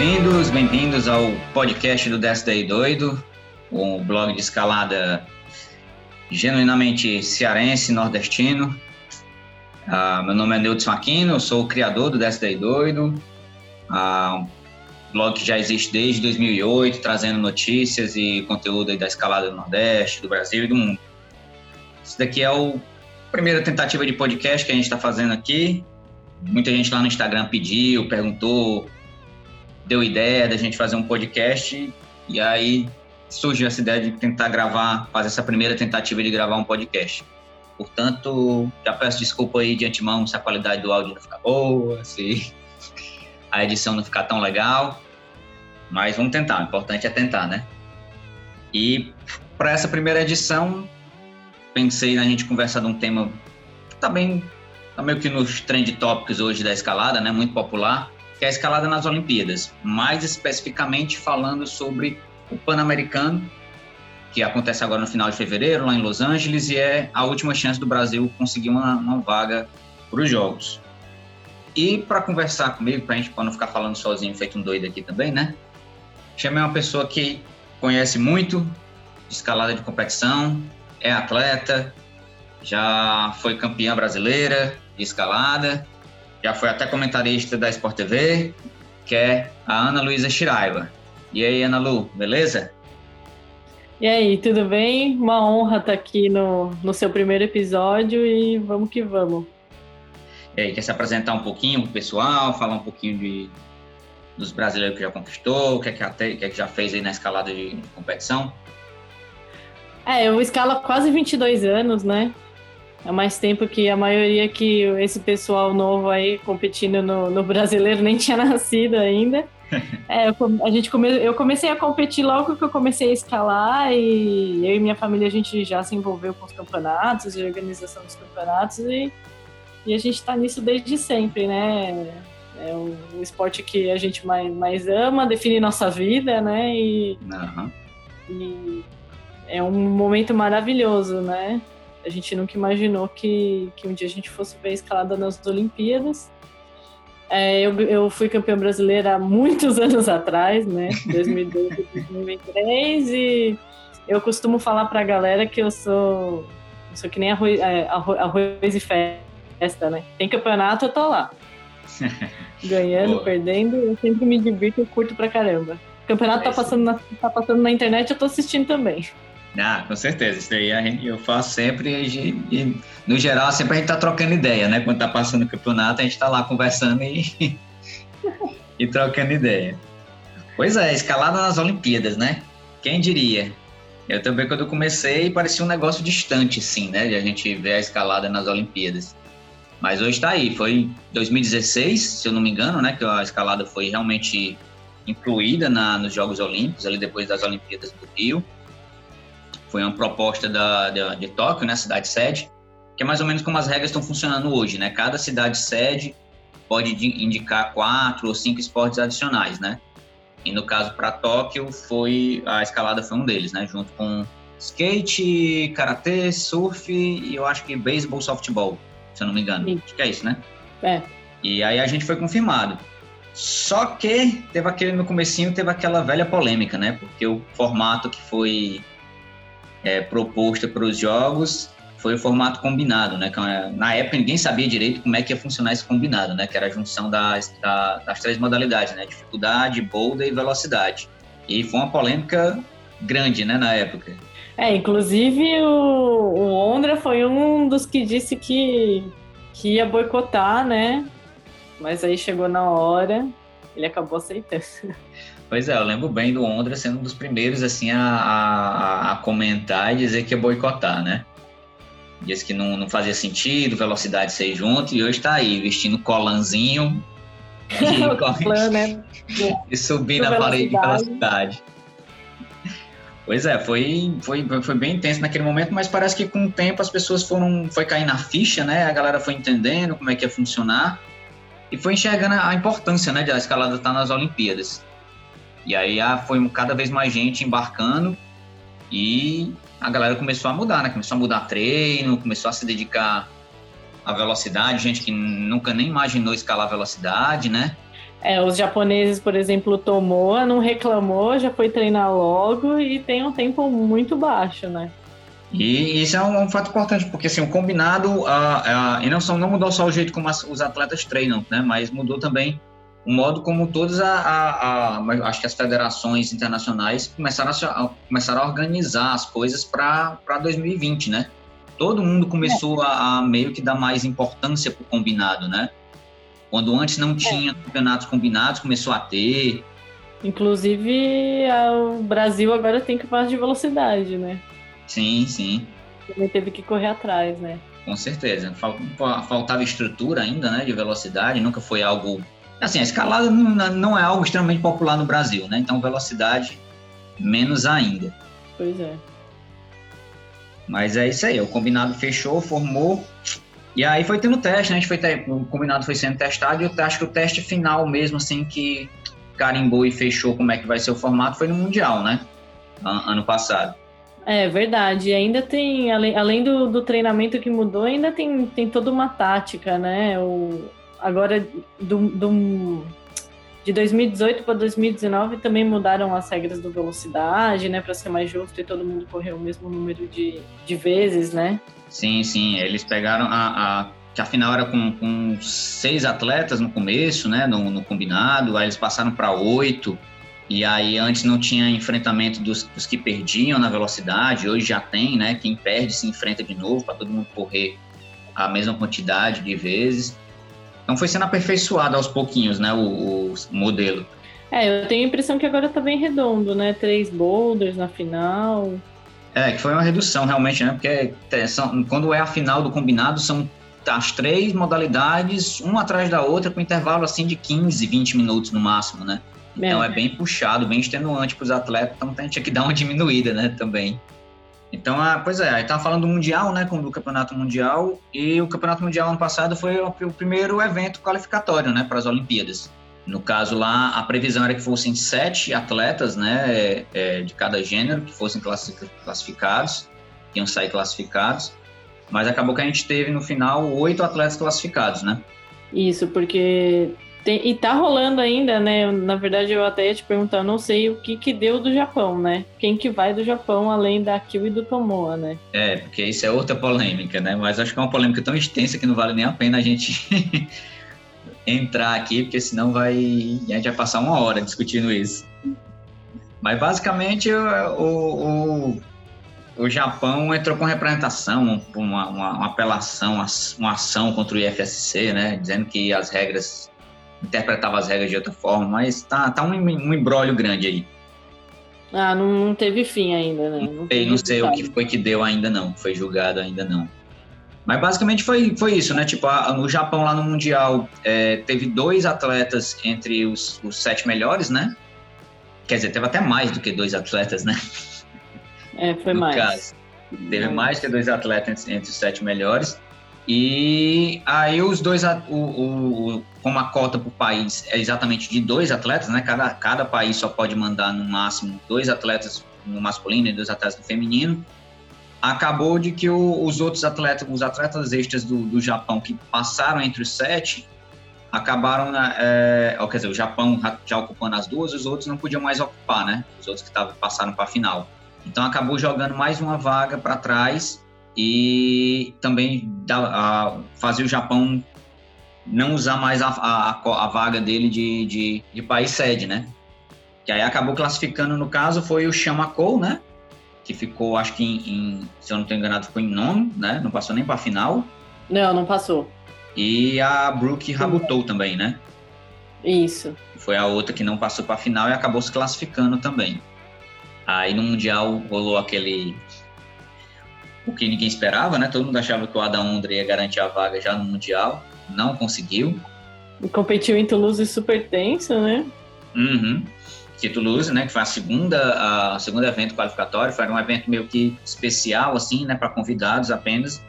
bem-vindos, bem-vindos ao podcast do Daí Doido, um blog de escalada genuinamente cearense, nordestino. Uh, meu nome é Neudson Aquino, sou o criador do Daí Doido, uh, um blog que já existe desde 2008, trazendo notícias e conteúdo da escalada do Nordeste, do Brasil e do mundo. Isso daqui é a primeira tentativa de podcast que a gente está fazendo aqui. Muita gente lá no Instagram pediu, perguntou, deu ideia da gente fazer um podcast e aí surgiu essa ideia de tentar gravar, fazer essa primeira tentativa de gravar um podcast. Portanto, já peço desculpa aí de antemão se a qualidade do áudio não ficar boa, se a edição não ficar tão legal, mas vamos tentar, o importante é tentar, né? E para essa primeira edição, pensei na gente conversar de um tema que tá bem, tá meio que nos trend tópicos hoje da escalada, né? Muito popular, que é a escalada nas Olimpíadas. Mais especificamente falando sobre o Pan-Americano, que acontece agora no final de fevereiro, lá em Los Angeles, e é a última chance do Brasil conseguir uma, uma vaga para os Jogos. E para conversar comigo, para a gente não ficar falando sozinho, feito um doido aqui também, né? Chamei uma pessoa que conhece muito de escalada de competição, é atleta, já foi campeã brasileira de escalada, já foi até comentarista da Sport TV, que é a Ana Luísa Shiraiba. E aí, Ana Lu, beleza? E aí, tudo bem? Uma honra estar aqui no, no seu primeiro episódio e vamos que vamos. E aí, quer se apresentar um pouquinho pro pessoal, falar um pouquinho de, dos brasileiros que já conquistou, o que é que, até, que, é que já fez aí na escalada de, competição? É, eu escalo há quase 22 anos, né? É mais tempo que a maioria que esse pessoal novo aí competindo no, no brasileiro nem tinha nascido ainda. É, eu, a gente come, eu comecei a competir logo que eu comecei a escalar e eu e minha família a gente já se envolveu com os campeonatos e organização dos campeonatos e, e a gente está nisso desde sempre, né? É o, o, esporte que a gente mais, mais ama, define nossa vida, né? E, uhum. e é um momento maravilhoso, né? A gente nunca imaginou que, que um dia a gente fosse ver a escalada nas Olimpíadas. É, eu, eu fui campeã brasileira há muitos anos atrás, né? 2002 e 2003, e eu costumo falar pra galera que eu sou, eu sou que nem arroz, é, arroz e festa, né? Tem campeonato, eu tô lá. Ganhando, Boa. perdendo, eu sempre me divirto e curto pra caramba. O campeonato tá passando, na, tá passando na internet, eu tô assistindo também. Ah, com certeza. Isso daí a gente, eu faço sempre e, e, no geral, sempre a gente tá trocando ideia, né? Quando tá passando o campeonato, a gente tá lá conversando e, e trocando ideia. Pois é, escalada nas Olimpíadas, né? Quem diria? Eu também, quando comecei, parecia um negócio distante, sim, né? De a gente ver a escalada nas Olimpíadas. Mas hoje está aí. Foi 2016, se eu não me engano, né? Que a escalada foi realmente incluída na, nos Jogos Olímpicos, ali depois das Olimpíadas do Rio. Foi uma proposta da, de, de Tóquio, né, cidade sede, que é mais ou menos como as regras estão funcionando hoje, né? Cada cidade sede pode indicar quatro ou cinco esportes adicionais, né? E no caso para Tóquio foi a escalada foi um deles, né? Junto com skate, karatê, surf e eu acho que beisebol, softball, se eu não me engano. Sim. Acho que é isso, né? É. E aí a gente foi confirmado. Só que teve aquele no comecinho, teve aquela velha polêmica, né? Porque o formato que foi é, proposta para os jogos foi o formato combinado, né? É, na época ninguém sabia direito como é que ia funcionar esse combinado, né? Que era a junção das, das três modalidades, né? Dificuldade, boulder e velocidade. E foi uma polêmica grande, né? Na época. É, inclusive o, o Ondra foi um dos que disse que, que ia boicotar, né? Mas aí chegou na hora, ele acabou aceitando. Pois é, eu lembro bem do Ondra sendo um dos primeiros assim a, a, a comentar e dizer que ia boicotar, né? Disse que não, não fazia sentido, velocidade ser junto, e hoje está aí, vestindo colanzinho e, Clã, né? e subir na parede de velocidade. Pois é, foi, foi, foi bem intenso naquele momento, mas parece que com o tempo as pessoas foram foi cair na ficha, né? A galera foi entendendo como é que ia funcionar e foi enxergando a importância, né, de a escalada estar nas Olimpíadas. E aí ah, foi cada vez mais gente embarcando e a galera começou a mudar, né? Começou a mudar treino, começou a se dedicar à velocidade, gente que nunca nem imaginou escalar velocidade, né? É, os japoneses, por exemplo, o Tomoa não reclamou, já foi treinar logo e tem um tempo muito baixo, né? E isso é um, um fato importante, porque assim, o combinado, a, a, e não, só, não mudou só o jeito como as, os atletas treinam, né? Mas mudou também o modo como todas a, a, a, acho que as federações internacionais começaram a, começaram a organizar as coisas para 2020, né? Todo mundo começou a, a, meio que dar mais importância para o combinado, né? Quando antes não tinha campeonatos combinados, começou a ter. Inclusive, o Brasil agora tem campeonato de velocidade, né? Sim, sim. Também teve que correr atrás, né? Com certeza. Faltava estrutura ainda, né? De velocidade, nunca foi algo Assim, a escalada não é algo extremamente popular no Brasil, né? Então, velocidade, menos ainda. Pois é. Mas é isso aí, o combinado fechou, formou, e aí foi tendo teste, né? A gente foi. O combinado foi sendo testado, e eu acho que o teste final mesmo, assim, que carimbou e fechou como é que vai ser o formato, foi no Mundial, né? Ano passado. É verdade, e ainda tem, além, além do, do treinamento que mudou, ainda tem, tem toda uma tática, né? O, agora do, do de 2018 para 2019 também mudaram as regras do velocidade, né, para ser mais justo e todo mundo correr o mesmo número de, de vezes, né? Sim, sim, eles pegaram a, a que a final era com, com seis atletas no começo, né, no, no combinado, aí eles passaram para oito, e aí antes não tinha enfrentamento dos, dos, que perdiam na velocidade, hoje já tem, né, quem perde se enfrenta de novo para todo mundo correr a mesma quantidade de vezes. Então foi sendo aperfeiçoado aos pouquinhos, né, o, o modelo. É, eu tenho a impressão que agora tá bem redondo, né? Três boulders na final. É, que foi uma redução realmente, né? Porque é, são, quando é a final do combinado, são as três modalidades, uma atrás da outra, com intervalo assim de 15, 20 minutos no máximo, né? Então é, é bem puxado, bem extenuante para os atletas, então a gente tinha que dar uma diminuída, né, também. Então, ah, pois é, aí tava falando do Mundial, né, com o Campeonato Mundial, e o Campeonato Mundial ano passado foi o, o primeiro evento qualificatório, né, para as Olimpíadas. No caso lá, a previsão era que fossem sete atletas, né, é, de cada gênero, que fossem classificados, que iam sair classificados, mas acabou que a gente teve no final oito atletas classificados, né? Isso, porque tem, e tá rolando ainda, né? Na verdade, eu até ia te perguntar, não sei o que que deu do Japão, né? Quem que vai do Japão além da Kill e do Tomoa, né? É, porque isso é outra polêmica, né? Mas acho que é uma polêmica tão extensa que não vale nem a pena a gente entrar aqui, porque senão vai a gente vai passar uma hora discutindo isso. Mas basicamente o, o, o Japão entrou com representação, uma, uma, uma apelação, uma ação contra o IFSC, né? Dizendo que as regras interpretava as regras de outra forma, mas tá, tá um, um embrólio grande aí. Ah, não, não teve fim ainda, né? Não, sei, não sei o que foi que deu ainda não, foi julgado ainda não. Mas basicamente foi, foi isso, né? Tipo, a, no Japão, lá no Mundial, é, teve dois atletas entre os, os, sete melhores, né? Quer dizer, teve até mais do que dois atletas, né? É, foi no mais. Caso. Teve mais que dois atletas entre os sete melhores. E aí os dois, o, o, como a cota por país é exatamente de dois atletas, né? Cada, cada país só pode mandar no máximo dois atletas no masculino e dois atletas no feminino. Acabou de que o, os outros atletas, os atletas extras do, do Japão que passaram entre os sete, acabaram, é, quer dizer, o Japão já ocupando as duas, os outros não podiam mais ocupar, né? Os outros que tavam, passaram para a final. Então acabou jogando mais uma vaga para trás e também dá, fazer o Japão não usar mais a, a, a vaga dele de, de, de, país sede, né? Que aí acabou classificando, no caso, foi o Chamakou, né? Que ficou, acho que, em, em, se eu não estou enganado, ficou em nono, né? Não passou nem para a final. Não, não passou. E a Brooke Rabutou também, né? Isso. Foi a outra que não passou para a final e acabou se classificando também. Aí no Mundial rolou aquele o que ninguém esperava, né? Todo mundo achava que o Adam Ondra ia garantir a vaga já no Mundial, não conseguiu. E competiu em Toulouse super tenso, né? Uhum. Que Toulouse, né, que foi a segunda, a segundo evento qualificatório, foi um evento meio que especial, assim, né, para convidados apenas,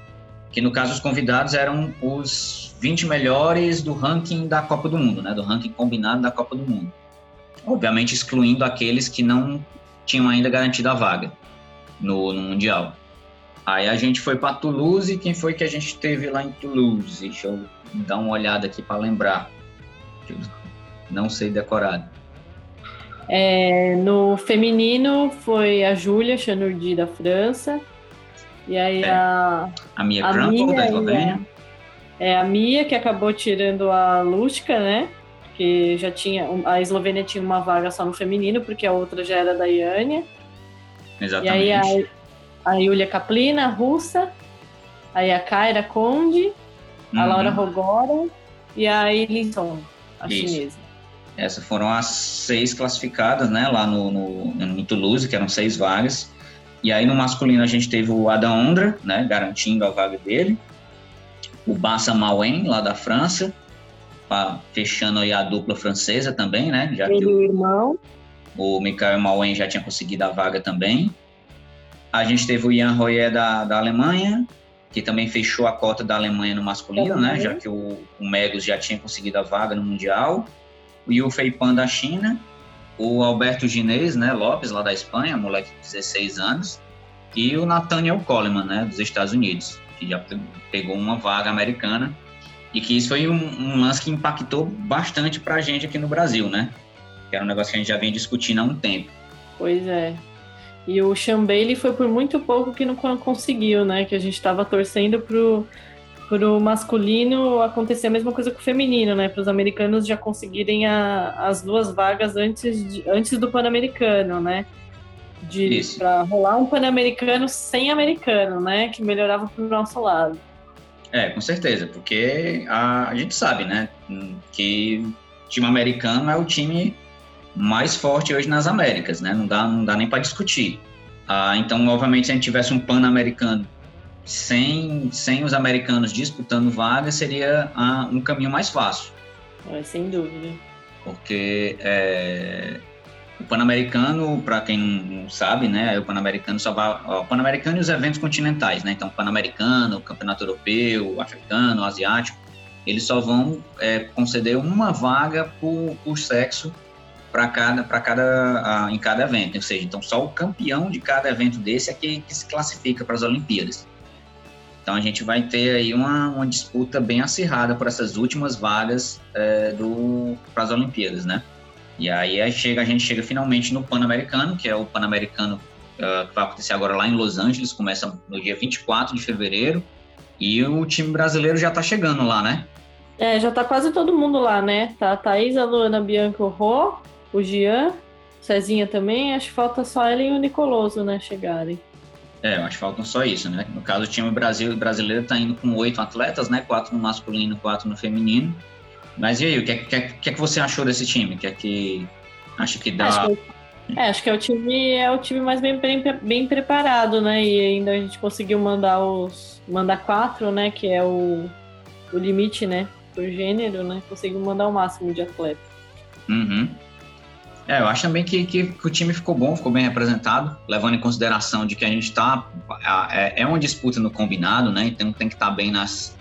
que no caso os convidados eram os 20 melhores do ranking da Copa do Mundo, né, do ranking combinado da Copa do Mundo. Obviamente excluindo aqueles que não tinham ainda garantido a vaga no, no Mundial. Aí a gente foi para Toulouse. Quem foi que a gente teve lá em Toulouse? Deixa eu dar uma olhada aqui para lembrar. não sei decorado. É, no feminino foi a Júlia Chanurdi da França. E aí é. a. A Mia a Crumpel, da Eslovênia. É, a Mia, que acabou tirando a Lushka, né? Que já tinha. A Eslovênia tinha uma vaga só no feminino, porque a outra já era da Iânia. Exatamente. E aí a, a Yulia Kaplina, russa. Aí a Kaira Conde, a uhum. Laura Rogora e a Elisson, a Isso. chinesa. Essas foram as seis classificadas, né, lá no, no, no, Toulouse, que eram seis vagas. E aí no masculino a gente teve o Adam Ondra, né, garantindo a vaga dele. O Bassa Mauen, lá da França, fechando aí a dupla francesa também, né? Já Ele, que o irmão. O Michael Mauen já tinha conseguido a vaga também. A gente teve o Ian Royer da, da Alemanha, que também fechou a cota da Alemanha no masculino, uhum. né? Já que o, o Megos já tinha conseguido a vaga no Mundial. O Yu Feipan da China. O Alberto Ginês, né? Lopes, lá da Espanha, moleque de 16 anos. E o Nathaniel Coleman, né? Dos Estados Unidos, que já pegou uma vaga americana. E que isso foi um, um lance que impactou bastante pra gente aqui no Brasil, né? Que era um negócio que a gente já vem discutindo há um tempo. Pois é. E o Sean Bailey foi por muito pouco que não conseguiu, né? Que a gente estava torcendo pro, pro masculino acontecer a mesma coisa com o feminino, né? Para os americanos já conseguirem a, as duas vagas antes, de, antes do Pan-Americano, né? De para rolar um Pan-Americano sem americano, né? Que melhorava para o nosso lado. É, com certeza, porque a, a gente sabe, né? Que o time americano é o time mais forte hoje nas Américas, né? Não dá, não dá nem para discutir. Ah, então, obviamente, se a gente tivesse um pan-americano sem, sem os americanos disputando vaga, seria ah, um caminho mais fácil. É, sem dúvida. Porque é, o Pan-Americano, para quem não sabe, né, o Pan-Americano só vai. O Pan-Americano e os eventos continentais, né? Então, Pan-Americano, Campeonato Europeu, Africano, Asiático, eles só vão é, conceder uma vaga por, por sexo para cada, para cada, em cada evento. Ou seja, então só o campeão de cada evento desse é que, que se classifica para as Olimpíadas. Então a gente vai ter aí uma, uma disputa bem acirrada por essas últimas vagas é, para as Olimpíadas, né? E aí chega, a gente chega finalmente no Pan-Americano, que é o Pan-Americano uh, que vai acontecer agora lá em Los Angeles, começa no dia 24 de fevereiro, e o time brasileiro já está chegando lá, né? É, já tá quase todo mundo lá, né? Tá a Thaís, a Luana, Bianca, o Rô, o Gian, Cezinha também, acho que falta só ela e o Nicoloso, né, chegarem. É, eu acho que faltam só isso, né? No caso, o time Brasil, brasileiro está indo com oito atletas, né? Quatro no masculino, quatro no feminino. Mas e aí, o que, que, que é que você achou desse time? O que é que acha que dá? Acho que, é, acho que é o time é o time mais bem, bem, bem preparado, né? E ainda a gente conseguiu mandar os mandar quatro, né? Que é o, o limite, né? Por gênero, né? Conseguiu mandar o máximo de atletas. Uhum. É, eu acho também que, que, que, o time ficou bom, ficou bem representado, levando em consideração de que a gente está é, é uma disputa no combinado, né? Então tem que estar tá bem nas,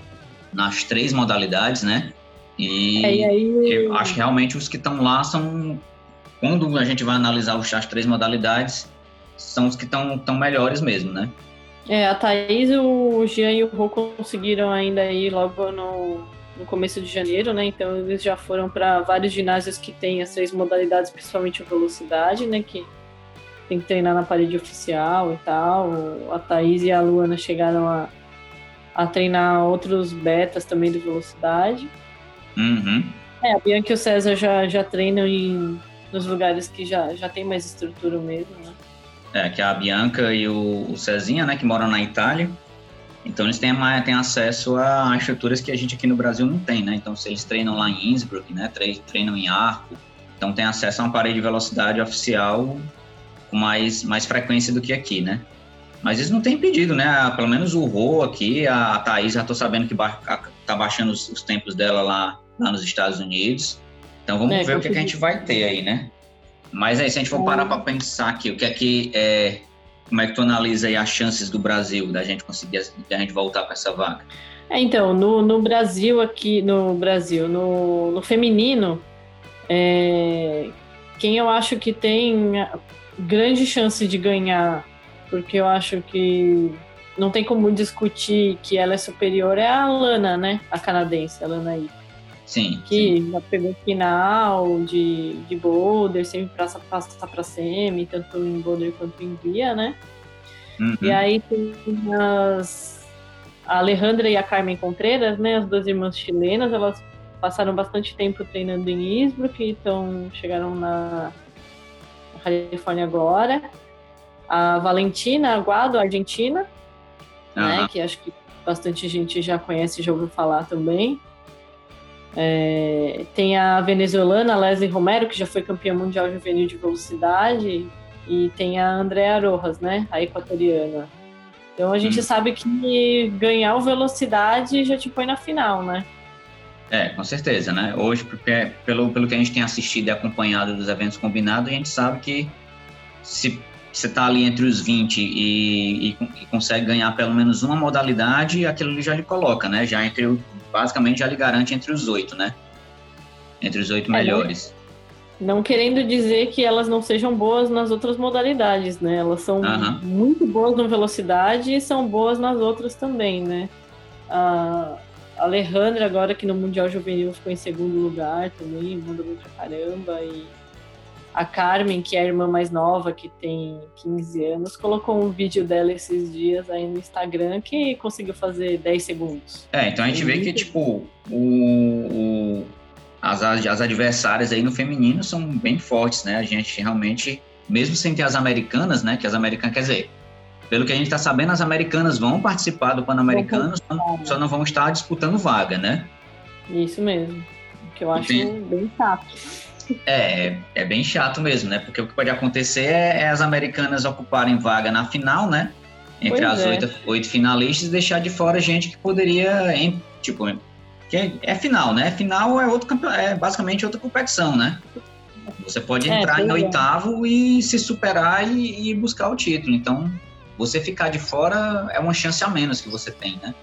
nas três modalidades, né? E, é, e aí... eu acho que realmente os que estão lá são quando a gente vai analisar as três modalidades, são os que estão tão melhores mesmo, né? É, a Thaís, o Jean e o Rô conseguiram ainda ir logo no, no começo de janeiro, né? Então eles já foram para vários ginásios que têm as três modalidades, principalmente a velocidade, né? Que tem que treinar na parede oficial e tal. A Thaís e a Luana chegaram a, a treinar outros betas também de velocidade. Uhum. É, a Bianca e o César já, já treinam em, nos lugares que já, já tem mais estrutura mesmo, né? É, que é a Bianca e o, o Cezinha, né, que moram na Itália. Então eles têm, têm acesso a estruturas que a gente aqui no Brasil não tem, né? Então se eles treinam lá em Innsbruck, né? Treinam em Arco, então tem acesso a uma parede de velocidade oficial com mais, mais frequência do que aqui, né? Mas isso não tem impedido, né? Pelo menos o Rô aqui, a Thaís, já tô sabendo que ba tá baixando os, os, tempos dela lá, lá nos Estados Unidos. Então vamos é, ver o que, que, a gente vai ter aí, né? Mas aí, se a gente for parar para pensar aqui, o que é que é, como é que tu analisa aí as chances do Brasil da gente conseguir da gente voltar para essa vaga? É, então, no, no Brasil aqui, no Brasil, no, no feminino, é, quem eu acho que tem grande chance de ganhar, porque eu acho que não tem como discutir que ela é superior, é a Lana, né? A canadense, a Lana aí. Sim. Que sim. já pegou final de, de boulder, sempre passa, passa para semi, tanto em boulder quanto em via, né? Uhum. E aí tem as, a Alejandra e a Carmen Contreras, né? As duas irmãs chilenas, elas passaram bastante tempo treinando em Innsbruck, então chegaram na Califórnia agora. A Valentina Aguado, argentina, né? Aham. Que acho que bastante gente já conhece e já ouviu falar também. É, tem a venezuelana Leslie Romero, que já foi campeã mundial juvenil de velocidade, e tem a Andrea Rojas, né, a equatoriana. Então a gente Hum. sabe que ganhar o velocidade já te põe na final, né? É, com certeza, né? Hoje, porque, pelo, pelo que a gente tem assistido e acompanhado dos eventos combinados, a gente sabe que se você está ali entre os 20 e, e, e consegue ganhar pelo menos uma modalidade, aquilo ali já lhe coloca, né? Já entre o, basicamente já lhe garante entre os oito, né? Entre os oito É, melhores. Não querendo dizer que elas não sejam boas nas outras modalidades, né? Elas são Aham. muito boas no velocidade e são boas nas outras também, né? A Alejandra, agora que no Mundial Juvenil ficou em segundo lugar também, manda bem pra caramba. E a Carmen, que é a irmã mais nova, que tem 15 anos, colocou um vídeo dela esses dias aí no Instagram que conseguiu fazer 10 segundos. É, então a gente vê que, tipo, o, o- as, as adversárias aí no feminino são bem fortes, né? A gente realmente, mesmo sem ter as americanas, né? Que as americanas, quer dizer, pelo que a gente está sabendo, as americanas vão participar do Pan-Americano, só, só não vão estar disputando vaga, né? Isso mesmo. Que eu acho Entendi. bem chato. É, é bem chato mesmo, né? Porque o que pode acontecer é, é as americanas ocuparem vaga na final, né? Entre Pois as é. oito, oito finalistas e deixar de fora gente que poderia, em, tipo, que é, é final, né? Final é outro é basicamente outra competição, né? Você pode É, entrar em é. oitavo e se superar e, e buscar o título. Então, você ficar de fora é uma chance a menos que você tem, né?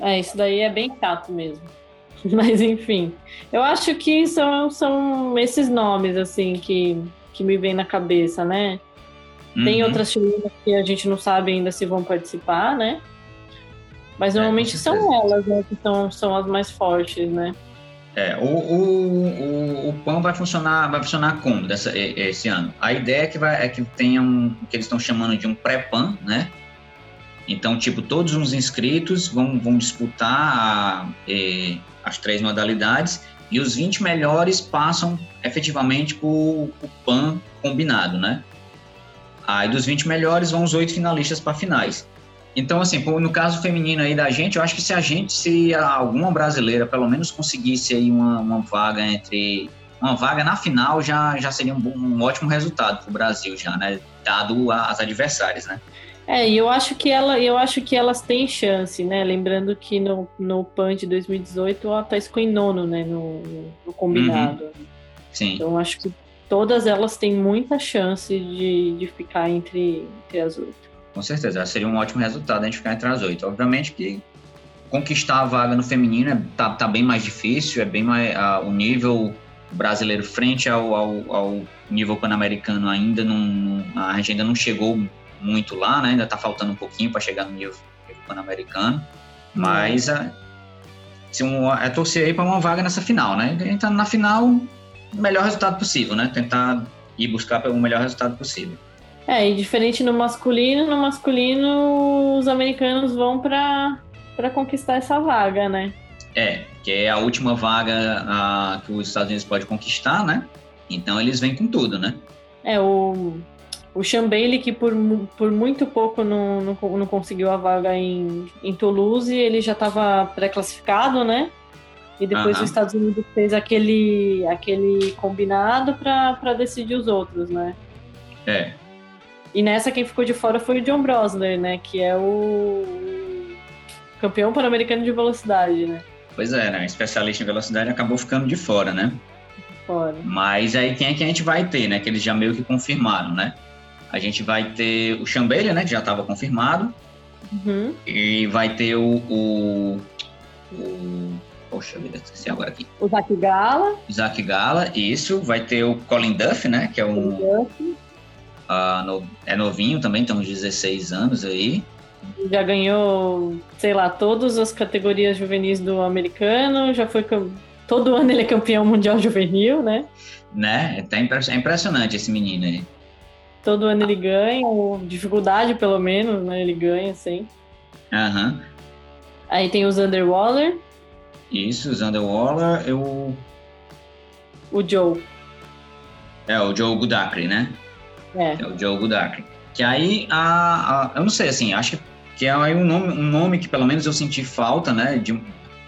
É, isso daí é bem chato mesmo. Mas enfim, eu acho que são, são esses nomes assim que, que me vêm na cabeça, né? Tem Uhum. outras chilenas que a gente não sabe ainda se vão participar, né? Mas É, normalmente são certeza. elas, né? Que são, são as mais fortes, né? É, o, o, o, o PAN vai funcionar, vai funcionar como dessa, esse ano? A ideia é que, vai, é que tenha um, que eles estão chamando de um pré-PAN, né? Então, tipo, todos os inscritos vão, vão disputar eh, as três modalidades e os 20 melhores passam efetivamente para o PAN combinado, né? Aí dos 20 melhores vão os oito finalistas para finais. Então, assim, no caso feminino aí da gente, eu acho que se a gente, se alguma brasileira pelo menos conseguisse aí uma, uma vaga entre. Uma vaga na final já, já seria um, um ótimo resultado para o Brasil, já, né? Dado as adversárias, né? É, e eu acho que ela, eu acho que elas têm chance, né? Lembrando que no, no PAN de 2018 a Thais ficou em nono, né? No, no combinado. Sim. Então acho que todas elas têm muita chance de, de ficar entre, entre as oito. Com certeza, seria um ótimo resultado a gente ficar entre as oito. Obviamente que conquistar a vaga no feminino é, tá, tá bem mais difícil, é bem mais. ah, o nível brasileiro frente ao, ao, ao nível pan-americano ainda não, não- A gente ainda não chegou muito lá, né? Ainda tá faltando um pouquinho para chegar no nível, nível pan-americano. Mas ah, se um, é torcer aí para uma vaga nessa final, né? A tá na final, o melhor resultado possível, né? Tentar ir buscar pelo melhor resultado possível. É, e diferente no masculino, no masculino os americanos vão para conquistar essa vaga, né? É, que é a última vaga ah, que os Estados Unidos pode conquistar, né? Então eles vêm com tudo, né? É, o, o Bailey, que por, por muito pouco não, não, não conseguiu a vaga em, em Toulouse, ele já estava pré-classificado, né? E depois Aham. os Estados Unidos fez aquele, aquele combinado para decidir os outros, né? É, E nessa quem ficou de fora foi o John Brosler, né? Que é o campeão pan-americano de velocidade, né? pois é, né? Especialista em velocidade acabou ficando de fora, né? Fora. Mas aí quem é que a gente vai ter, né? Que eles já meio que confirmaram, né? A gente vai ter o Chambelha, né? Que já estava confirmado. Uhum. E vai ter o, o, o- Poxa vida, esqueci agora aqui. O Zach Gala, Isaac Gala, isso. Vai ter o Colin Duff, né? Que é um. ah, no- é novinho também, tem uns 16 anos aí. já ganhou, sei lá, todas as categorias juvenis do americano, já foi todo ano ele é campeão mundial juvenil, né? Né? É impressionante esse menino aí. Todo ano ele ganha, ou dificuldade pelo menos, né? Ele ganha, sim. Aham. Uhum. Aí tem o Zander Waller. Isso, o Zander Waller, eu... O Joe. É, o Joe Gudakri, né? É. É o Joe Gudakri. Que aí, a, a, eu não sei, assim, acho que é aí um nome, um nome que pelo menos eu senti falta, né, de,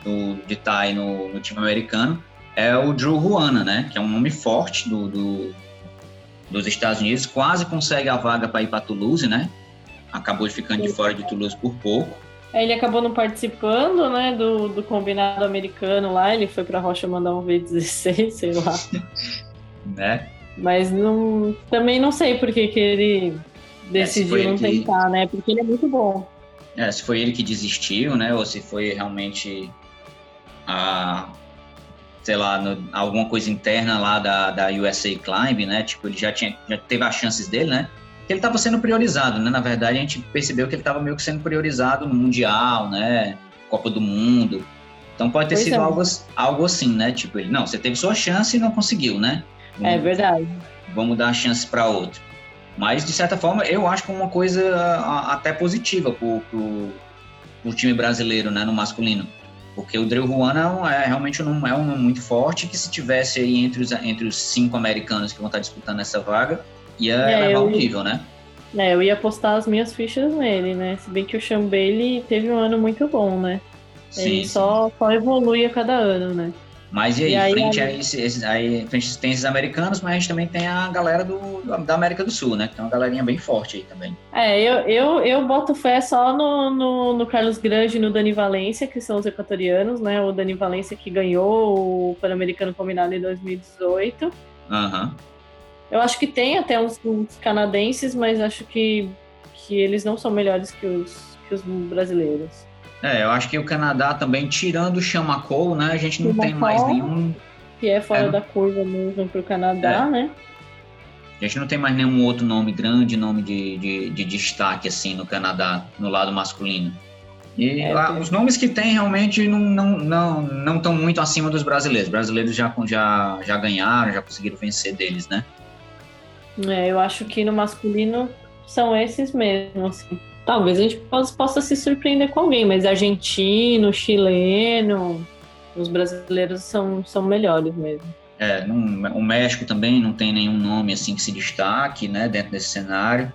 do, de estar tá aí no, no, time americano, é o Drew Ruana, né, que é um nome forte do, do dos Estados Unidos, quase consegue a vaga para ir para Toulouse, né, acabou ficando de fora de Toulouse por pouco. É, ele acabou não participando, né, do, do combinado americano lá, ele foi para Rocha mandar um V16, sei lá. né? Mas não, também não sei por que, que ele decidiu é, não tentar, né? Porque ele é muito bom. É, se foi ele que desistiu, né? Ou se foi realmente a sei lá, no, alguma coisa interna lá da, da USA Climb, né? Tipo, ele já tinha já teve as chances dele, né? Que ele estava sendo priorizado, né? Na verdade, a gente percebeu que ele estava meio que sendo priorizado no mundial, né? Copa do Mundo. Então pode ter pois sido é. algo, algo assim, né? Tipo, ele, não, você teve sua chance e não conseguiu, né? Vamos, é verdade. Vamos dar a chance para outro. Mas, de certa forma, eu acho que é uma coisa até positiva para o time brasileiro, né, no masculino. Porque o Drew Juan é, é realmente um, é um nome muito forte que se tivesse aí entre os, entre os cinco americanos que vão estar disputando essa vaga, ia é, levar o nível, né? É, eu ia postar as minhas fichas nele, né? Se bem que o Sean Bailey teve um ano muito bom, né? Sim, Ele só, só evolui a cada ano, né? Mas e aí, e aí frente, aí... A esses, aí, frente tem esses americanos, mas a gente também tem a galera do, da América do Sul, né? Que tem uma galerinha bem forte aí também. É, eu, eu, eu boto fé só no, no, no Carlos Grande e no Dani Valência, que são os equatorianos, né? O Dani Valência que ganhou o Pan-Americano Combinado em 2018. Aham. Uhum. Eu acho que tem até uns, uns, canadenses, mas acho que, que eles não são melhores que os, que os brasileiros. É, eu acho que o Canadá também, tirando o Chamacol, né? A gente não tem mais nenhum. Que é fora é. da curva mesmo para o Canadá, é. né? A gente não tem mais nenhum outro nome grande, nome de, de, de destaque, assim, no Canadá, no lado masculino. E é, lá, os nomes que tem realmente não estão não, não, não muito acima dos brasileiros. Os brasileiros já, já, já ganharam, já conseguiram vencer deles, né? É, eu acho que no masculino são esses mesmo, assim. Talvez a gente possa, possa se surpreender com alguém, mas argentino, chileno, os brasileiros são, são melhores mesmo. É, não, o México também não tem nenhum nome assim que se destaque, né, dentro desse cenário.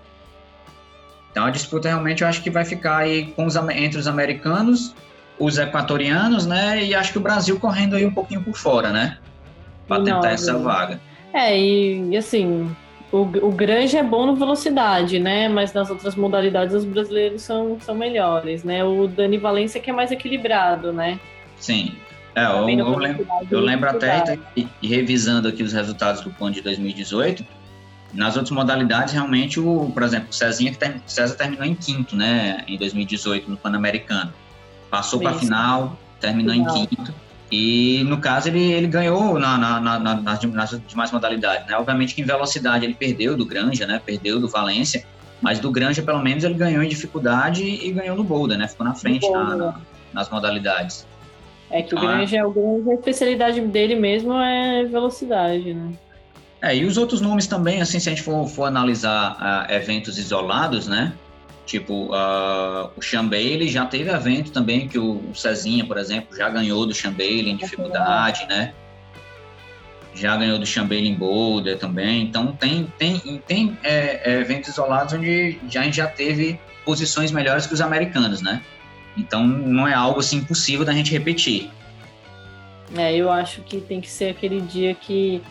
Então a disputa realmente eu acho que vai ficar aí com os, entre os americanos, os equatorianos, né, e acho que o Brasil correndo aí um pouquinho por fora, né, para tentar essa vaga. É, e, e assim, o, o Grange é bom no velocidade, né? Mas nas outras modalidades os brasileiros são, são melhores, né? O Dani Valência que é mais equilibrado, né? Sim. É, eu, eu, lembro, eu lembro até, e, e, revisando aqui os resultados do PAN de 2018, nas outras modalidades, realmente, o, por exemplo, o Cezinha, que ter, César terminou em quinto, né, em 2018, no Pan-Americano. Passou para a final, terminou final. em quinto. E no caso ele, ele ganhou na, na, na, nas, nas demais modalidades, né? Obviamente que em velocidade ele perdeu do Granja, né? Perdeu do Valência, mas do Granja pelo menos ele ganhou em dificuldade e ganhou no boulder, né? Ficou na frente na, nas modalidades. É que o então, Granja, é... o Granja, a especialidade dele mesmo é velocidade, né? É, e os outros nomes também, assim, se a gente for, for analisar uh, eventos isolados, né? Tipo, uh, o Chambeile já teve evento também que o, Cezinha, por exemplo, já ganhou do Chambeile em dificuldade, né? Já ganhou do Chambeile em boulder também. Então, tem, tem, tem é, é, eventos isolados onde já, a gente já teve posições melhores que os americanos, né? Então, não é algo assim impossível da gente repetir. É, eu acho que tem que ser aquele dia que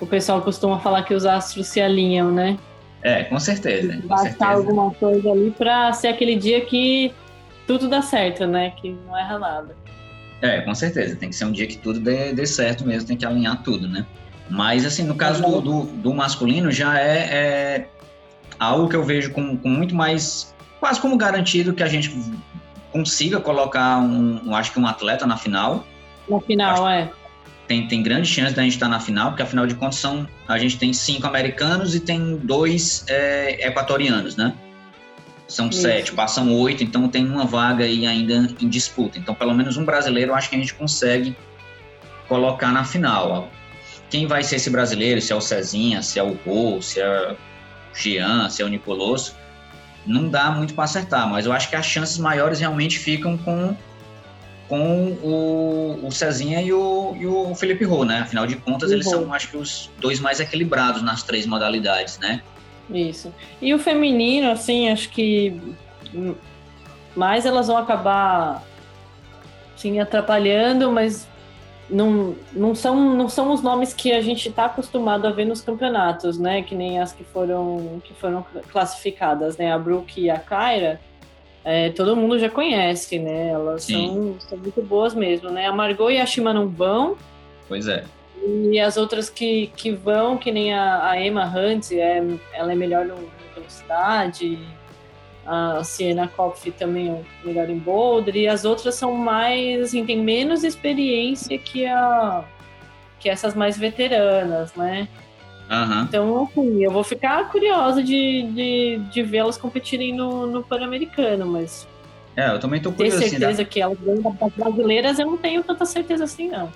o pessoal costuma falar que os astros se alinham, né? É, com certeza. Certeza. alguma coisa ali para ser aquele dia que tudo dá certo, né? Que não erra nada. É, com certeza. Tem que ser um dia que tudo dê, dê certo mesmo, tem que alinhar tudo, né? Mas, assim, no caso do, do, do masculino, já é, é, algo que eu vejo com, com, muito mais. quase como garantido que a gente consiga colocar um, acho que um atleta na final. Na final, acho, é tem, tem grande chance da gente estar na final, porque afinal de contas são, a gente tem cinco americanos e tem dois é, equatorianos, né? São Isso. sete, passam oito, então tem uma vaga aí ainda em disputa. Então, pelo menos um brasileiro, eu acho que a gente consegue colocar na final. Quem vai ser esse brasileiro? Se é o Cezinha, se é o Gol, se é o Jean, se é o Nicoloso, não dá muito para acertar, mas eu acho que as chances maiores realmente ficam com com o, o Cezinha e o, e o Felipe Rô, né? Afinal de contas, eles são, acho que, os dois mais equilibrados nas três modalidades, né? Isso. E o feminino, assim, acho que mais elas vão acabar assim, atrapalhando, mas não, não, são, não são os nomes que a gente está acostumado a ver nos campeonatos, né? Que nem as que foram, que foram classificadas, né? A Brooke e a Kyra, é, todo mundo já conhece, né? Elas são, são, muito boas mesmo, né? A Margot e a Shima não vão. Pois é. E as outras que, que vão, que nem a, a Emma Hunt, é, ela é melhor no, velocidade, a Siena Kopf também é melhor em boulder, e as outras são mais, assim, tem menos experiência que, a, que essas mais veteranas, né? Uhum. Então, assim, eu vou ficar curiosa de, de, de vê-las competirem no, no Pan-Americano, mas. É, eu também tô curioso. Ter assim, certeza assim, que elas ganham das brasileiras, eu não tenho tanta certeza assim, não.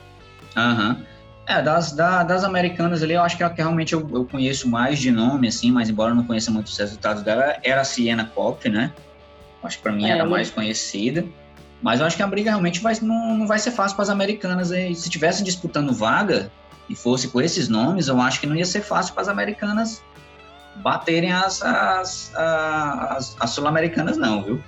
Aham. Uhum. É, das, da, das americanas ali, eu acho que a que realmente eu, eu, conheço mais de nome, assim, mas embora eu não conheça muito os resultados dela, era a Siena Cop, né? Acho que pra mim é, era mais conhecida. Mas eu acho que a briga realmente vai, não, não vai ser fácil para as americanas. E se tivessem disputando vaga e fosse com esses nomes, eu acho que não ia ser fácil para as americanas baterem as, as, as, as sul-americanas, não, viu?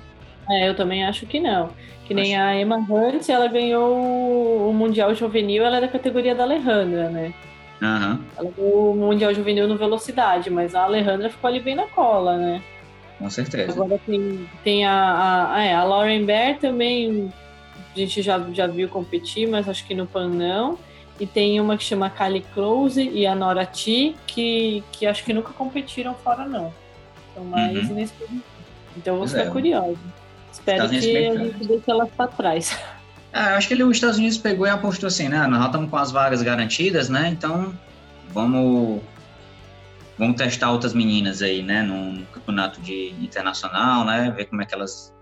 É, eu também acho que não. Que nem a Emma Hunt, ela ganhou o Mundial Juvenil, ela é da categoria da Alejandra, né? Uhum. Ela ganhou o Mundial Juvenil no Velocidade, mas a Alejandra ficou ali bem na cola, né? Com certeza. Agora tem, tem a, a, a, é, a Lauren Bear também, a gente já, já viu competir, mas acho que no PAN não. E tem uma que chama Kali Close e a Nora T, que, que acho que nunca competiram fora, não. São mais uhum. Então eu vou ficar é. curiosa. Espero que a gente deixe elas para trás. Eu acho que ele, os Estados Unidos pegou e apostou assim, né? Nós já estamos com as vagas garantidas, né? Então vamos vamos testar outras meninas aí, né? Num campeonato de internacional, né? Ver como é que elas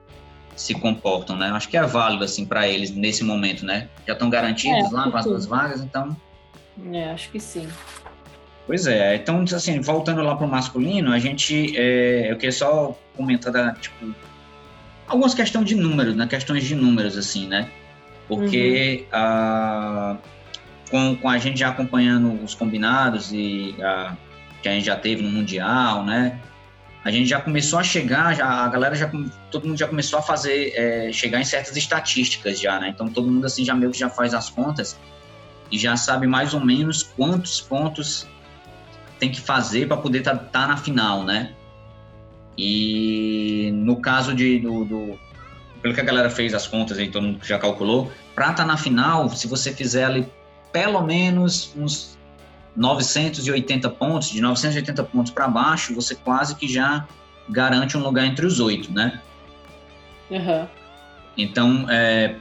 se comportam, né? Acho que é válido assim para eles nesse momento, né? Já estão garantidos é, lá com as duas vagas, então. É, acho que sim. Pois é, então assim, voltando lá para o masculino, a gente, é, eu queria só comentar da, tipo, algumas questões de números, né? Questões de números, assim, né? Porque uhum. a, com, com a gente já acompanhando os combinados e a, que a gente já teve no Mundial, né? A gente já começou a chegar, já, a galera já, todo mundo já começou a fazer, é, chegar em certas estatísticas já, né? Então todo mundo assim já meio que já faz as contas e já sabe mais ou menos quantos pontos tem que fazer para poder estar tá, tá na final, né? E no caso de, do, do, pelo que a galera fez as contas aí, todo mundo já calculou, para estar tá na final, se você fizer ali pelo menos uns 980 pontos, de 980 pontos para baixo, você quase que já garante um lugar entre os oito, né? Uhum. Então, é,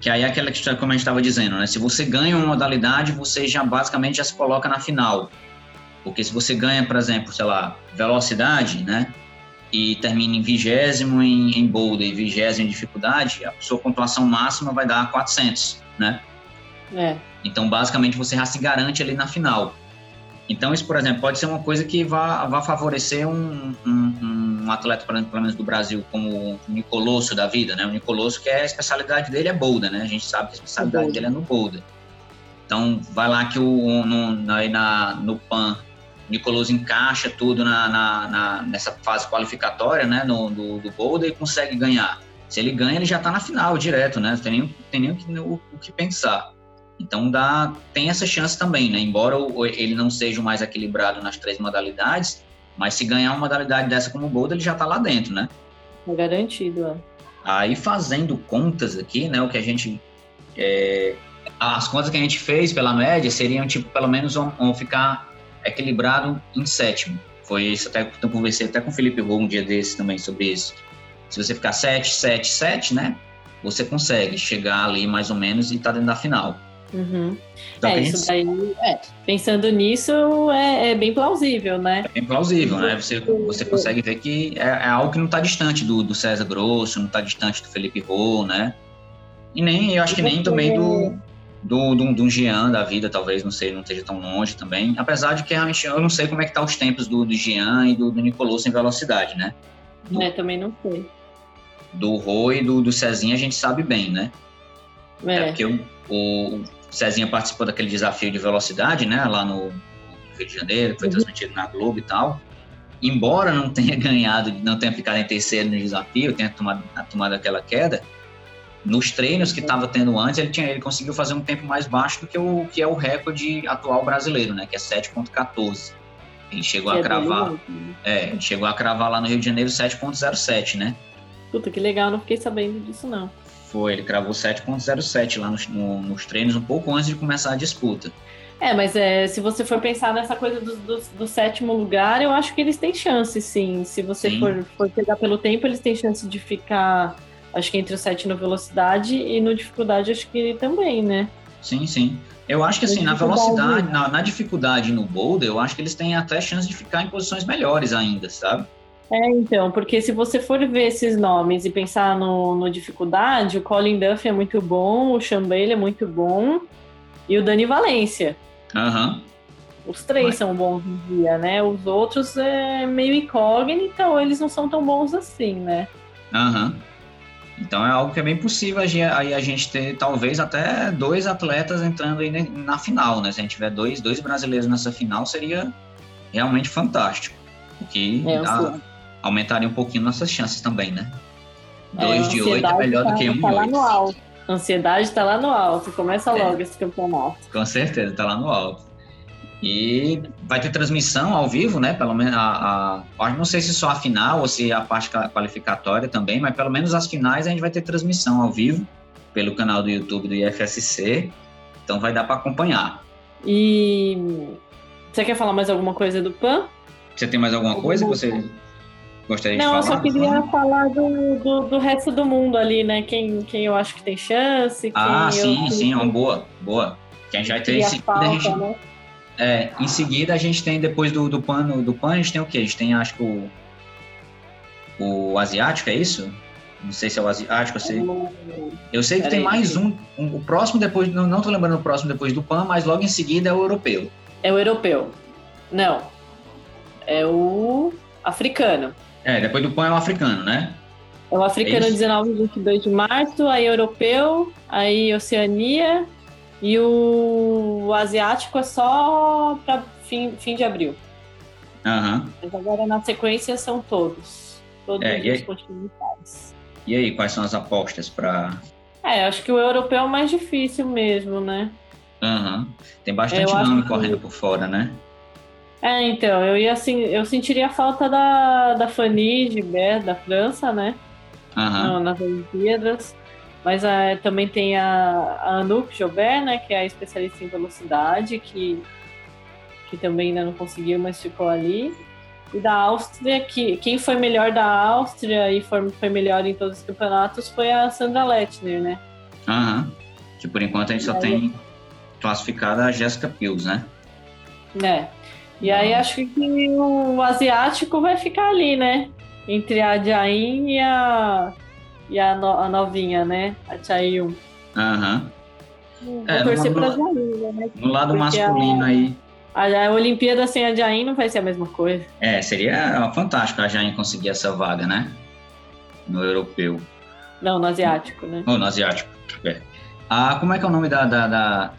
que aí é aquela questão como a gente estava dizendo, né? Se você ganha uma modalidade, você já basicamente já se coloca na final. Porque se você ganha, por exemplo, sei lá, velocidade, né? E termina em vigésimo em, em boulder e vigésimo em dificuldade, a sua pontuação máxima vai dar 400, né? É. Então, basicamente, você já se garante ali na final. Então, isso, por exemplo, pode ser uma coisa que vá, vá favorecer um, um, um atleta, pelo menos do Brasil, como o Nicolosso da vida, né? O Nicolosso, que é a especialidade dele é boulder, né? A gente sabe que a especialidade dele é no boulder. Então, vai lá que o, no, na, no PAN Nicolas encaixa tudo na, na, na, nessa fase qualificatória, né, no, do, do Boulder e consegue ganhar. Se ele ganha, ele já está na final direto, né? Não tem nem, tem nem o, o, o, que pensar. Então dá, tem essa chance também, né? Embora ele não seja o mais equilibrado nas três modalidades, mas se ganhar uma modalidade dessa como o Boulder, ele já está lá dentro, né? É garantido, é. Aí fazendo contas aqui, né? O que a gente é, as contas que a gente fez pela média seriam tipo pelo menos vão, vão ficar equilibrado em sétimo. Foi isso, até eu conversei até com o Felipe Rô um dia desse também sobre isso. Se você ficar 7, 7, 7, né? Você consegue chegar ali mais ou menos e tá dentro da final. Uhum. Então, é, isso daí, é, pensando nisso, é, é, bem plausível, né? É bem plausível, né? Você, você consegue ver que é, é algo que não está distante do, do César Grosso, não está distante do Felipe Rô, né? E nem, eu acho que nem também do, do, do, do Jean da vida, talvez, não sei, não esteja tão longe também. Apesar de que realmente eu não sei como é que tá os tempos do, do Jean e do, do Nicoloso em velocidade, né? Do, é, também não sei. Do Rô e do, do Cezinha a gente sabe bem, né? É, é porque o, o Cezinha participou daquele desafio de velocidade, né? Lá no Rio de Janeiro, foi uhum. transmitido na Globo e tal. Embora não tenha ganhado, não tenha ficado em terceiro no desafio, tenha tomado, tomado aquela queda, nos treinos que estava tendo antes, ele, tinha, ele conseguiu fazer um tempo mais baixo do que o que é o recorde atual brasileiro, né? Que é 7.14. Ele chegou que a é cravar. Né? É, ele chegou a cravar lá no Rio de Janeiro 7.07, né? Puta, que legal, não fiquei sabendo disso, não. Foi, ele cravou 7.07 lá nos, no, nos treinos, um pouco antes de começar a disputa. É, mas é, se você for pensar nessa coisa do, do, do, sétimo lugar, eu acho que eles têm chance, sim. Se você sim. For, for pegar pelo tempo, eles têm chance de ficar acho que entre o 7 no velocidade e no dificuldade acho que também, né? Sim, sim. Eu acho que assim, na velocidade, na, na dificuldade no boulder, eu acho que eles têm até chance de ficar em posições melhores ainda, sabe? É, então, porque se você for ver esses nomes e pensar no, no dificuldade, o Colin Duff é muito bom, o Chambele é muito bom e o Dani Valência. Aham. Uhum. Os três Mas... são bons no dia, né? Os outros é meio incógnita ou eles não são tão bons assim, né? Aham. Uhum. Então é algo que é bem possível aí a gente ter talvez até dois atletas entrando aí na final, né? Se a gente tiver dois, dois brasileiros nessa final, seria realmente fantástico. Porque é, a, aumentaria um pouquinho nossas chances também, né? É, dois é, de oito é melhor tá, do que um tá de oito. A ansiedade está lá no alto, começa é. logo esse campeonato. Com certeza, está lá no alto. E vai ter transmissão ao vivo, né? Pelo menos a, a, não sei se só a final ou se a parte qualificatória também, mas pelo menos as finais a gente vai ter transmissão ao vivo pelo canal do YouTube do IFSC. Então vai dar para acompanhar. E você quer falar mais alguma coisa do PAN? Você tem mais alguma coisa que você gostaria não, de falar? Não, eu só queria falar do, do, do, resto do mundo ali, né? Quem, quem eu acho que tem chance. ah, sim, sim, uma boa, boa. Quem já tem esse. Falta, gente... né? É, em seguida a gente tem, depois do, do pano do pano, a gente tem o quê? A gente tem, acho que o, o asiático, é isso? Não sei se é o asiático, eu sei. Eu sei que tem mais um, um, O próximo depois, não, não tô lembrando o próximo depois do PAN, mas logo em seguida é o europeu. É o europeu. Não. É o africano. É, depois do PAN é o africano, né? É o africano é 19 e 22 de março, aí europeu, aí Oceania, e o, asiático é só para fim, fim de abril. Uhum. Mas agora na sequência são todos. Todos é, os continentais. E aí, quais são as apostas para. É, acho que o europeu é o mais difícil mesmo, né? Uhum. Tem bastante eu nome correndo que... por fora, né? É, então, eu ia assim, eu sentiria a falta da, da Fanny Gilbert, da França, né? Uhum. nas Olimpíadas. Mas uh, também tem a, a Anouk Jobert, né, que é a especialista em velocidade, que, que também ainda não conseguiu, mas ficou ali. E da Áustria, que quem foi melhor da Áustria e foi, foi melhor em todos os campeonatos foi a Sandra Lettner, né? Aham. Que por enquanto a gente só tem classificada a Jessica Pills, né? É. E aí acho que o asiático vai ficar ali, né? Entre a Jain e a e a, no, a novinha, né? A Chayun. Aham. Uhum. É, torcer no, pra Jain, né? No lado Porque masculino a, aí. A, a Olimpíada sem a Jain não vai ser a mesma coisa. É, seria fantástico a Jain conseguir essa vaga, né? No europeu. Não, no asiático, né? Ou no asiático. É. Ah, como é que é o nome da, da, da,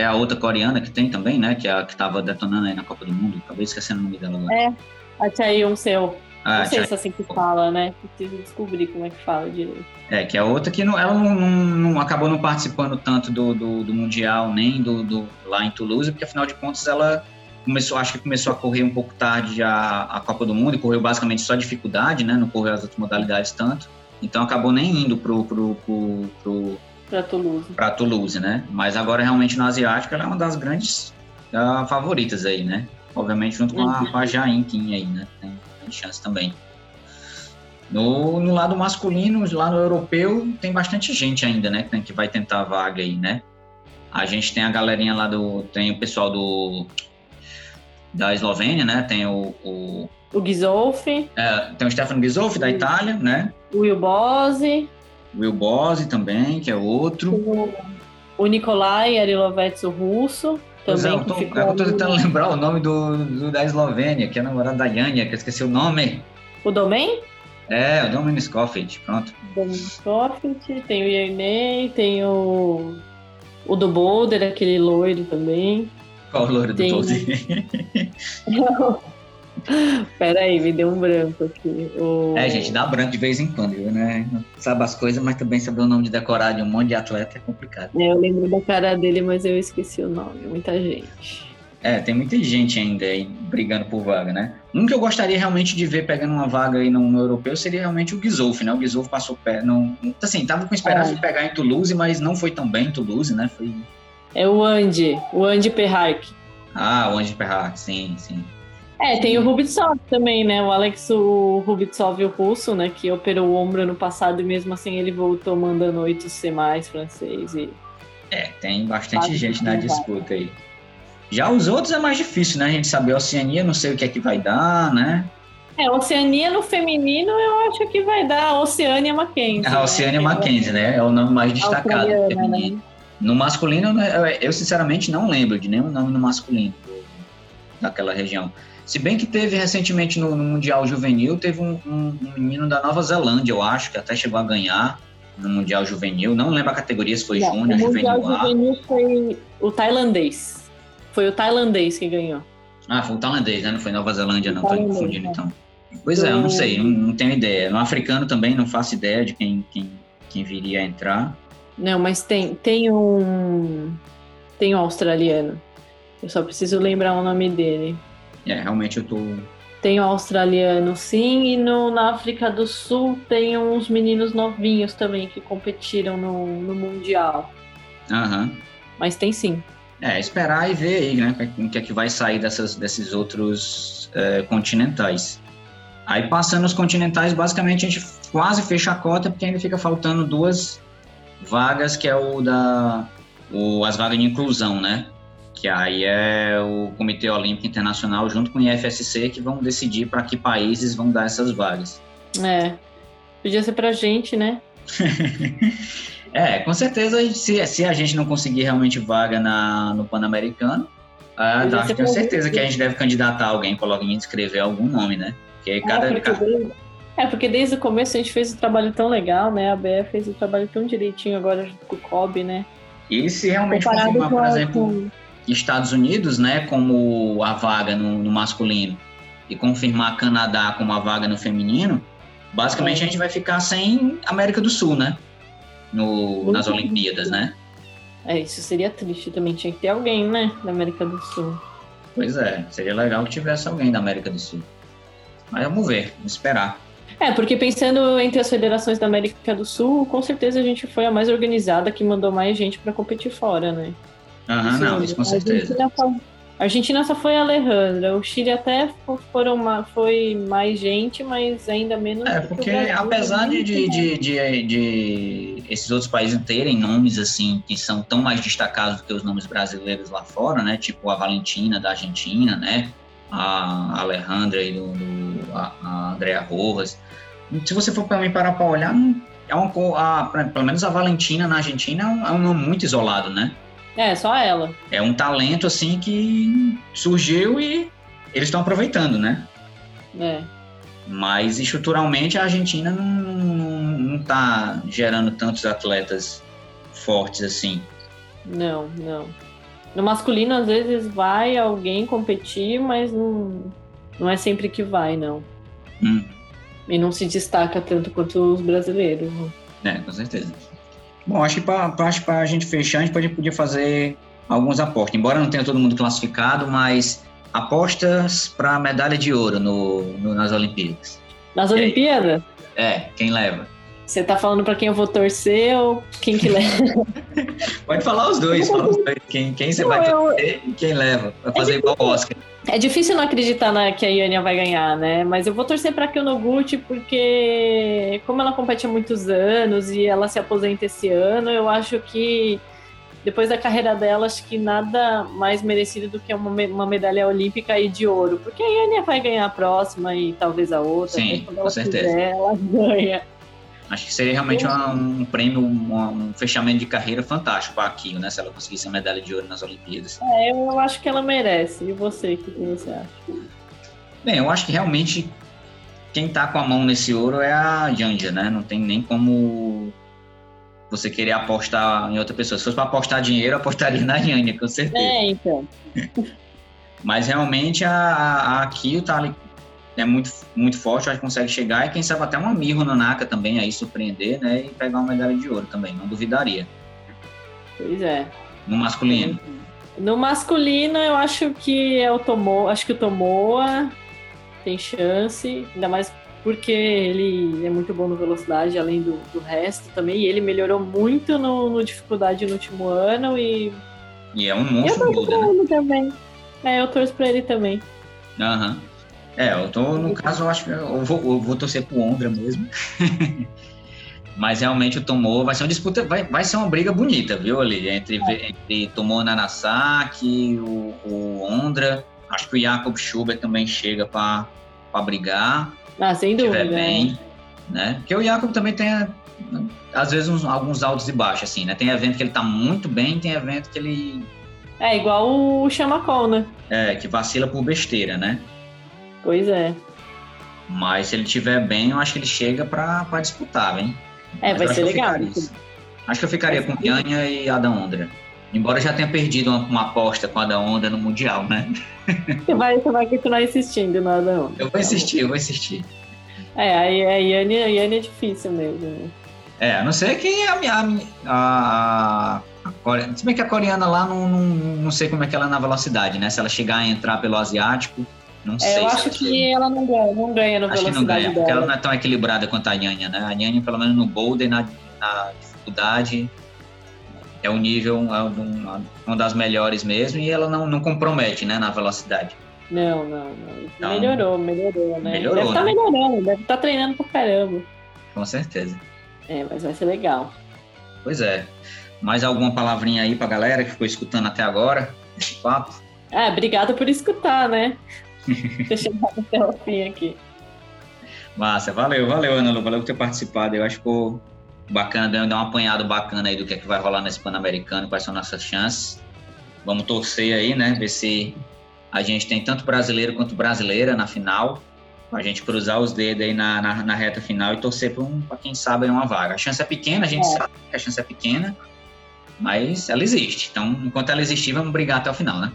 É a outra coreana que tem também, né? Que, é a, que tava detonando aí na Copa do Mundo. Acabei esquecendo o nome dela agora. É, a Chaeyoung Seo. Ah, não sei se é assim que fala, né? Preciso descobrir como é que fala direito. É, que a outra que não, ela não, não, não acabou não participando tanto do, do, do Mundial, nem do, do, lá em Toulouse, porque afinal de contas ela começou, acho que começou a correr um pouco tarde a, a Copa do Mundo, e correu basicamente só dificuldade, né? Não correu as outras modalidades tanto. Então acabou nem indo pro, pro, pro, pro para Toulouse. Para Toulouse, né? Mas agora realmente no asiático ela é uma das grandes uh, favoritas aí, né? Obviamente junto com a, uhum. com a Jain Kim aí, né? Tem, tem chance também. No, no lado masculino, lá no europeu, tem bastante gente ainda, né? Que vai tentar a vaga aí, né? A gente tem a galerinha lá do. Tem o pessoal do. Da Eslovênia, né? Tem o. O, o Ghisolfi. É, tem o Stefano Ghisolfi, da Itália, né? O Will Bose. Will Bose também, que é outro. O, o Nikolai Arilovets, o russo, também. eu tô, eu tô tentando lembrar o nome do, do, da Eslovênia, que é namorado da Yania, que eu esqueci o nome. O Domen? É, o Domen Scofield, pronto. Domen Scofield, tem o Yerney, tem o. O do Boulder, aquele loiro também. Qual o loiro tem... do Boulder? Pera aí, me deu um branco aqui. O... É, gente, dá branco de vez em quando, né? Sabe as coisas, mas também saber o nome de decorado de um monte de atleta é complicado. É, eu lembro da cara dele, mas eu esqueci o nome. Muita gente. É, tem muita gente ainda aí brigando por vaga, né? Um que eu gostaria realmente de ver pegando uma vaga aí no, no europeu seria realmente o Gizolf, né? O Gizolf passou pé, não, assim, tava com esperança é. de pegar em Toulouse, mas não foi tão bem em Toulouse, né? Foi... É o Andy, o Andy Perhark. Ah, o Andy Perhark, sim, sim. É, tem o Rubitsov também, né? O Alex o Rubitsov, o russo, né? Que operou o ombro ano passado e mesmo assim ele voltou mandando 8C mais francês. E... É, tem bastante gente na disputa aí. Já os outros é mais difícil, né? A gente saber a Oceania, não sei o que é que vai dar, né? É, Oceania no feminino eu acho que vai dar a Oceania Mackenzie. A Oceania né? Mackenzie, né? É o nome mais destacado. Né? No masculino, eu sinceramente não lembro de nenhum nome no masculino daquela região. Se bem que teve recentemente no, no Mundial Juvenil, teve um, um, um, menino da Nova Zelândia, eu acho, que até chegou a ganhar no Mundial Juvenil. Não lembro a categoria, se foi não, Júnior, Juvenil O Mundial Juvenil foi o tailandês. Foi o tailandês que ganhou. Ah, foi o tailandês, né? Não foi Nova Zelândia, não. Tô confundindo, é. então. Pois é, eu não sei, não, não, tenho ideia. No africano também não faço ideia de quem, quem, quem viria a entrar. Não, mas tem, tem um. Tem um australiano. Eu só preciso lembrar o nome dele. É, realmente eu tô. Tem o australiano, sim, e no, na África do Sul tem uns meninos novinhos também que competiram no, no Mundial. Aham. Uhum. Mas tem sim. É, esperar e ver aí, né? O que é que vai sair dessas, desses outros é, continentais. Aí passando os continentais, basicamente a gente quase fecha a cota, porque ainda fica faltando duas vagas, que é o da. O, as vagas de inclusão, né? Que aí é o Comitê Olímpico Internacional junto com o IFSC que vão decidir para que países vão dar essas vagas. É, podia ser para a gente, né? é, com certeza, se, se a gente não conseguir realmente vaga na, no Pan-Americano, ah, que tenho certeza que a gente deve candidatar alguém, colocar em escrever algum nome, né? Porque é, cada, porque cada... Desde, é, porque desde o começo a gente fez um trabalho tão legal, né? A BF fez o um trabalho tão direitinho agora junto com o COB, né? E se realmente Comparado confirmar, por exemplo, com Estados Unidos, né, como a vaga no, no masculino, e confirmar Canadá como a vaga no feminino, basicamente a gente vai ficar sem América do Sul, né? No, nas Olimpíadas, né? É, isso seria triste também. Tinha que ter alguém, né? Da América do Sul. Pois é, seria legal que tivesse alguém da América do Sul. Mas vamos ver, vamos esperar. É, porque pensando entre as federações da América do Sul, com certeza a gente foi a mais organizada que mandou mais gente para competir fora, né? Aham, não, isso com certeza. A Argentina só foi a Alejandra. O Chile até foram uma, foi mais gente, mas ainda menos. É, porque apesar de, de, de, de, de esses outros países terem nomes assim que são tão mais destacados do que os nomes brasileiros lá fora, né? Tipo a Valentina da Argentina, né? A Alejandra e do, do a, a Andrea Rojas. Se você for para mim parar para olhar, é uma, a, pelo menos a Valentina na Argentina é um, é um nome muito isolado, né? É, só ela. É um talento assim que surgiu e eles estão aproveitando, né? É. Mas estruturalmente a Argentina não, não, não tá gerando tantos atletas fortes assim. Não, não. No masculino, às vezes vai alguém competir, mas não, não é sempre que vai, não. Hum. E não se destaca tanto quanto os brasileiros. Né? É, com certeza. Bom, acho que para a gente fechar, a gente pode, podia fazer alguns apostas. Embora não tenha todo mundo classificado, mas apostas para medalha de ouro no, no, nas Olimpíadas. Nas Olimpíadas? É, quem leva? Você tá falando para quem eu vou torcer ou quem que leva? Pode falar os dois, fala os dois. Quem, quem você não, vai torcer eu... e quem leva. Vai fazer é igual o Oscar. É difícil não acreditar na, que a Iania vai ganhar, né? Mas eu vou torcer para Kyonoguchi porque, como ela compete há muitos anos e ela se aposenta esse ano, eu acho que depois da carreira dela, acho que nada mais merecido do que uma, uma medalha olímpica e de ouro. Porque a Iania vai ganhar a próxima e talvez a outra. Sim, com certeza. Quiser, ela ganha. Acho que seria realmente uma, um prêmio, um, um, fechamento de carreira fantástico para a Akio, né? Se ela conseguisse a medalha de ouro nas Olimpíadas. É, eu acho que ela merece. E você, o que, você acha? Bem, eu acho que realmente quem tá com a mão nesse ouro é a Janja, né? Não tem nem como você querer apostar em outra pessoa. Se fosse para apostar dinheiro, apostaria na Janja, com certeza. É, então. Mas realmente a, a Akio tá ali é muito, muito forte, acho que consegue chegar e quem sabe até uma Mirro Nanaka também aí surpreender, né? E pegar uma medalha de ouro também, não duvidaria. Pois é. No masculino. No masculino, eu acho que é o Tomoa, acho que o Tomoa tem chance, ainda mais porque ele é muito bom no velocidade, além do, do resto também, e ele melhorou muito no, no dificuldade no último ano e. E é um monstro né? Ele também. É, eu torço pra ele também. Aham. Uhum. É, eu tô, no caso, eu acho que eu vou, eu vou torcer pro Ondra mesmo. Mas realmente o Tomou vai ser uma disputa, vai, vai ser uma briga bonita, viu, ali? Entre, é. entre Tomou Nanasaki, o, o Ondra. Acho que o Jacob Schubert também chega para brigar. Ah, sem dúvida. Bem, né? Porque o Jacob também tem, às vezes, uns, alguns altos e baixos, assim, né? Tem evento que ele tá muito bem, tem evento que ele. É, igual o Chamacol, né? É, que vacila por besteira, né? Pois é. Mas se ele tiver bem, eu acho que ele chega para disputar, hein? É, vai ser legal. Acho que eu ficaria com Pianha e Adam Ondra. Embora já tenha perdido uma, uma aposta com a Adam Ondra no Mundial, né? Você vai, você vai continuar insistindo no Adam Ondra. Eu vou insistir, eu vou insistir. É, a, a Yane, a Yane é difícil mesmo. Né? É, a não ser que a minha. A, a, a coreana, se bem que a coreana lá não, não, não sei como é que ela é na velocidade, né? Se ela chegar a entrar pelo asiático, não é, sei. Eu acho que ela não ganha, não ganha no acho velocidade que não ganha, dela. porque ela não é tão equilibrada quanto a Nhanha, né? A Nhanha, pelo menos no boulder, na, na dificuldade, é um nível, é um, uma das melhores mesmo, e ela não, não compromete, né, na velocidade. Não, não, não. Então, melhorou, melhorou, né? Melhorou, deve estar tá né? melhorando, deve estar tá treinando pra caramba. Com certeza. É, mas vai ser legal. Pois é. Mais alguma palavrinha aí pra galera que ficou escutando até agora, esse papo? É, obrigada por escutar, né? Ter chegado até o fim aqui. Massa, valeu, valeu, Ana Lu, valeu por ter participado. Eu acho que ficou bacana, deu um apanhado bacana aí do que, é que vai rolar nesse Pan-Americano, quais são nossas chances. Vamos torcer aí, né? Ver se a gente tem tanto brasileiro quanto brasileira na final. A gente cruzar os dedos aí na, na, na reta final e torcer para um, quem sabe uma vaga. A chance é pequena, a gente é. sabe que a chance é pequena, mas ela existe. Então, enquanto ela existir, vamos brigar até o final, né?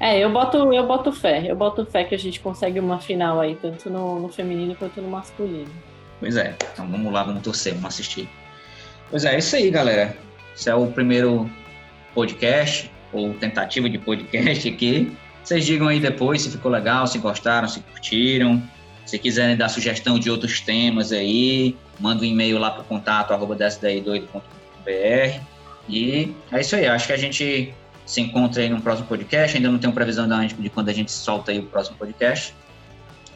É, eu boto, eu boto fé. Eu boto fé que a gente consegue uma final aí, tanto no, no feminino quanto no masculino. Pois é. Então vamos lá, vamos torcer, vamos assistir. Pois é, é isso aí, galera. Esse é o primeiro podcast, ou tentativa de podcast aqui. Vocês digam aí depois se ficou legal, se gostaram, se curtiram. Se quiserem dar sugestão de outros temas aí, manda um e-mail lá para o contato arroba E é isso aí, acho que a gente se encontra aí no próximo podcast. Ainda não tenho previsão de quando a gente solta aí o próximo podcast.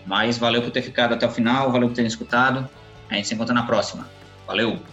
Mas valeu por ter ficado até o final, valeu por ter escutado. A gente se encontra na próxima. Valeu!